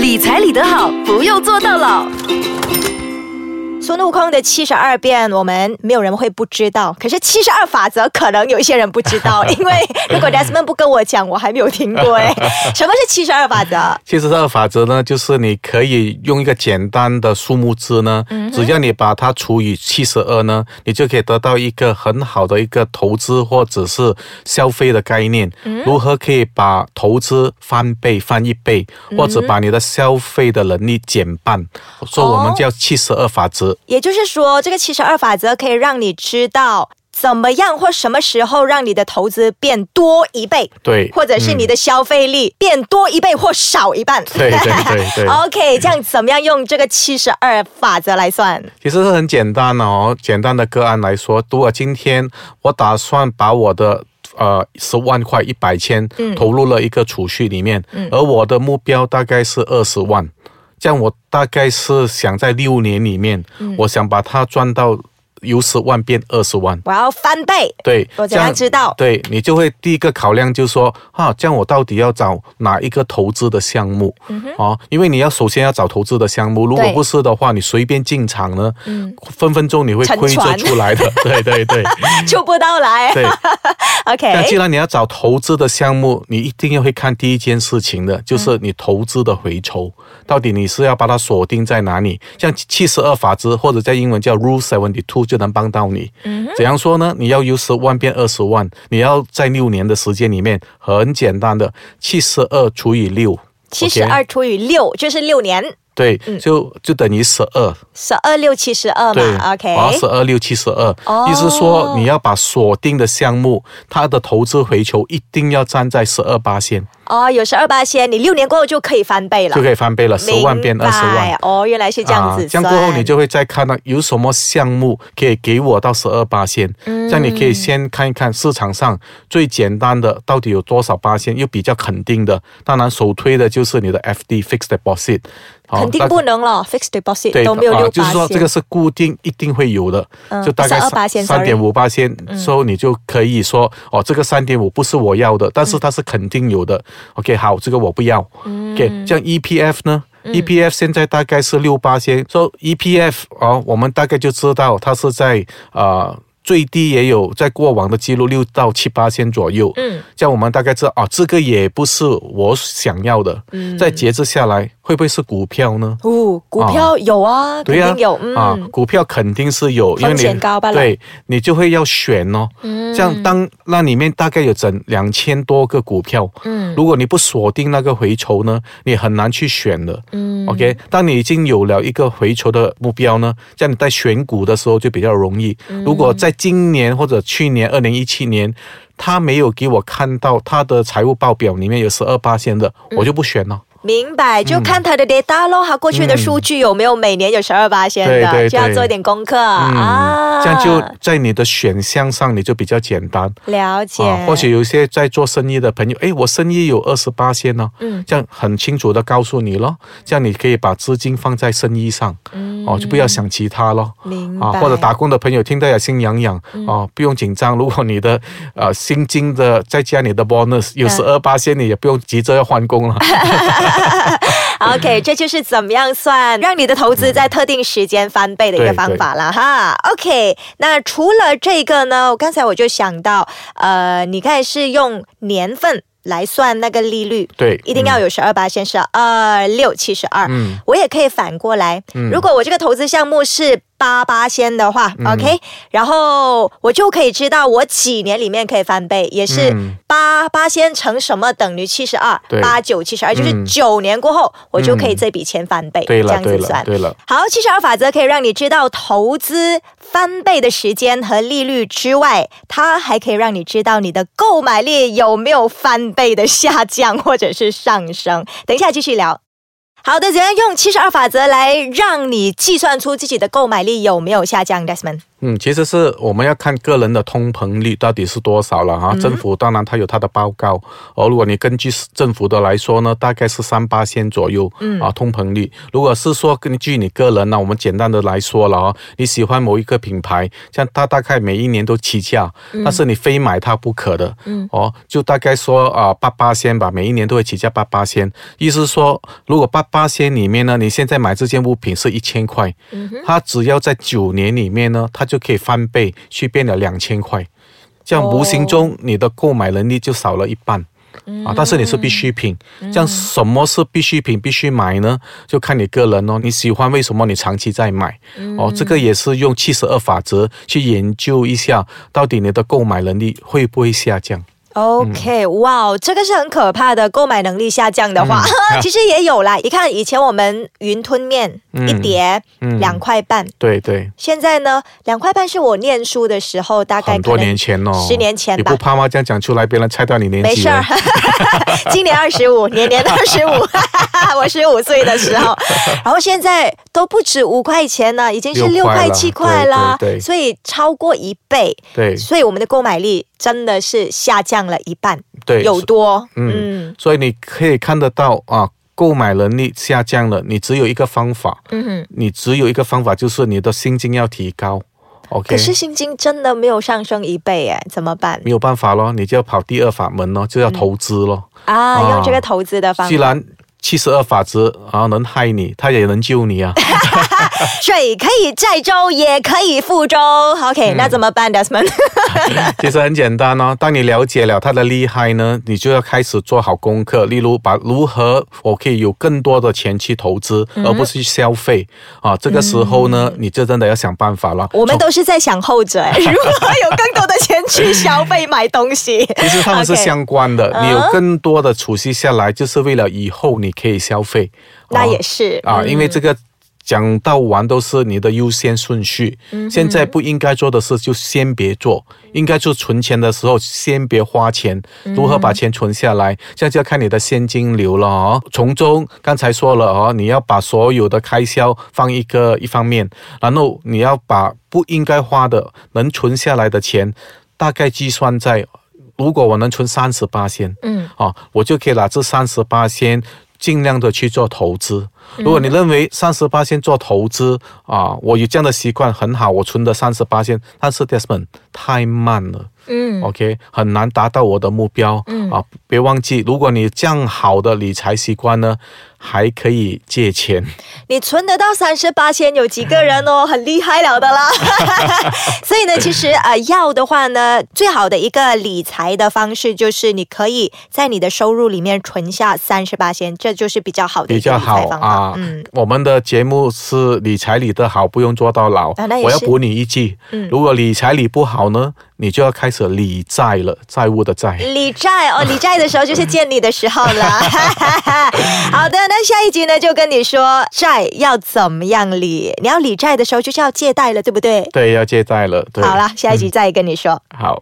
理财理得好，不用做到老。孙悟空的七十二变，我们没有人会不知道。可是七十二法则，可能有一些人不知道，因为如果 Desmond 不跟我讲，我还没有听过 哎。什么是七十二法则？七十二法则呢，就是你可以用一个简单的数目字呢，只要你把它除以七十二呢，你就可以得到一个很好的一个投资或者是消费的概念。如何可以把投资翻倍、翻一倍，或者把你的消费的能力减半？所以我们叫七十二法则。也就是说，这个七十二法则可以让你知道怎么样或什么时候让你的投资变多一倍，对，或者是你的消费力变多一倍或少一半，对对对对。OK，这样怎么样用这个七十二法则来算？其实是很简单哦，简单的个案来说，如果今天我打算把我的呃十万块一百千投入了一个储蓄里面，而我的目标大概是二十万。这样我大概是想在六年里面，我想把它赚到。由十万变二十万，我要翻倍。对，我这样知道。对你就会第一个考量就是说，哈，这样我到底要找哪一个投资的项目？哦，因为你要首先要找投资的项目，如果不是的话，你随便进场呢，分分钟你会亏着出来的。对对 对，出不到来。对，OK。那既然你要找投资的项目，你一定要会看第一件事情的，就是你投资的回酬，到底你是要把它锁定在哪里？像七十二法则，或者在英文叫 Rule Seventy Two。就能帮到你。嗯怎样说呢？你要由十万变二十万，你要在六年的时间里面，很简单的，七十二除以六，七十二除以六就是六年。对，就就等于十二，十二六七十二嘛。OK，好，十二六七十二，意思说你要把锁定的项目，它的投资回酬一定要站在十二八线。哦，有十二八千，你六年过后就可以翻倍了，就可以翻倍了，十万变二十万。哦，原来是这样子。这样过后，你就会再看到有什么项目可以给我到十二八千。嗯，这样你可以先看一看市场上最简单的到底有多少八千，又比较肯定的。当然，首推的就是你的 FD Fixed Deposit。肯定不能了，Fixed Deposit 都没有六八就是说这个是固定，一定会有的，就大概三点五八千，之后你就可以说，哦，这个三点五不是我要的，但是它是肯定有的。OK，好，这个我不要。OK，像 EPF 呢？EPF 现在大概是六八千，说 EPF 哦，我们大概就知道它是在啊最低也有在过往的记录六到七八千左右。嗯，这样我们大概知道啊，这个也不是我想要的。嗯，再节制下来。会不会是股票呢？哦，股票有啊，肯定有。啊，股票肯定是有，因为你对，你就会要选哦。嗯，这样当那里面大概有整两千多个股票。嗯，如果你不锁定那个回酬呢，你很难去选的。嗯，OK，当你已经有了一个回酬的目标呢，这样你在选股的时候就比较容易。如果在今年或者去年二零一七年，他没有给我看到他的财务报表里面有十二八线的，我就不选了。明白，就看他的 data 咯，他过去的数据有没有每年有十二八线的，就要做一点功课啊。这样就在你的选项上，你就比较简单了解。或许有些在做生意的朋友，哎，我生意有二十八线呢，嗯，这样很清楚的告诉你咯，这样你可以把资金放在生意上，嗯，哦，就不要想其他咯。明白。或者打工的朋友听到也心痒痒，哦，不用紧张。如果你的呃薪金的再加你的 bonus 有十二八线，你也不用急着要换工了。OK，这就是怎么样算让你的投资在特定时间翻倍的一个方法了哈。OK，那除了这个呢，我刚才我就想到，呃，你看是用年份来算那个利率，对，一定要有十二八先是二六七十二。嗯，我也可以反过来，如果我这个投资项目是。八八先的话，OK，然后我就可以知道我几年里面可以翻倍，也是八八先乘什么等于七十二，八九七十二，就是九年过后我就可以这笔钱翻倍，这样子算。对了，好，七十二法则可以让你知道投资翻倍的时间和利率之外，它还可以让你知道你的购买力有没有翻倍的下降或者是上升。等一下继续聊。好的，怎样用七十二法则来让你计算出自己的购买力有没有下降？Desmond。嗯，其实是我们要看个人的通膨率到底是多少了哈。政府当然它有它的报告，哦如果你根据政府的来说呢，大概是三八线左右，嗯啊，通膨率。如果是说根据你个人呢，我们简单的来说了啊，你喜欢某一个品牌，像它大概每一年都起价，但是你非买它不可的，嗯哦，就大概说啊八八仙吧，每一年都会起价八八仙。意思说，如果八八仙里面呢，你现在买这件物品是一千块，它只要在九年里面呢，它就可以翻倍去变了两千块，这样无形中你的购买能力就少了一半啊！但是你是必需品，这样什么是必需品必须买呢？就看你个人哦，你喜欢为什么你长期在买哦？这个也是用七十二法则去研究一下，到底你的购买能力会不会下降。OK，哇，这个是很可怕的。购买能力下降的话，其实也有啦。你看，以前我们云吞面一碟两块半，对对。现在呢，两块半是我念书的时候，大概很多年前哦，十年前。你不怕吗？这样讲出来，别人猜到你年纪。没事儿，今年二十五，年年二十五，我十五岁的时候。然后现在都不止五块钱了，已经是六块七块了，所以超过一倍。对，所以我们的购买力真的是下降。了一半，对，有多，嗯，所以你可以看得到啊，购买能力下降了，你只有一个方法，嗯哼，你只有一个方法就是你的薪金要提高，OK？可是薪金真的没有上升一倍哎，怎么办？没有办法咯，你就要跑第二法门咯，就要投资咯。啊，用这个投资的方法。既然七十二法则啊，能害你，它也能救你啊。水可以载舟，也可以覆舟。OK，那怎么办，Desmond？其实很简单哦。当你了解了它的厉害呢，你就要开始做好功课。例如，把如何我可以有更多的钱去投资，而不是去消费啊。这个时候呢，你就真的要想办法了。我们都是在想后者，如何有更多的钱去消费买东西。其实他们是相关的。你有更多的储蓄下来，就是为了以后你可以消费。那也是啊，因为这个。讲到完都是你的优先顺序。现在不应该做的事就先别做，应该做存钱的时候先别花钱。如何把钱存下来，这样就要看你的现金流了哦。从中刚才说了哦，你要把所有的开销放一个一方面，然后你要把不应该花的能存下来的钱，大概计算在，如果我能存三十八先，嗯，哦，我就可以拿这三十八先。尽量的去做投资。如果你认为三十八先做投资啊，我有这样的习惯很好，我存的三十八先，但是 Desmond 太慢了。嗯，OK，很难达到我的目标。嗯啊，别忘记，如果你这样好的理财习惯呢，还可以借钱。你存得到三十八千，有几个人哦？很厉害了的啦。所以呢，其实呃，要的话呢，最好的一个理财的方式就是你可以在你的收入里面存下三十八千，这就是比较好的比较好啊。嗯，我们的节目是理财理得好，不用做到老。我要补你一句，嗯，如果理财理不好呢？你就要开始理债了，债务的债。理债哦，理债的时候就是见你的时候了。好的，那下一集呢，就跟你说债要怎么样理。你要理债的时候，就是要借贷了，对不对？对，要借贷了。对好了，下一集再跟你说。好。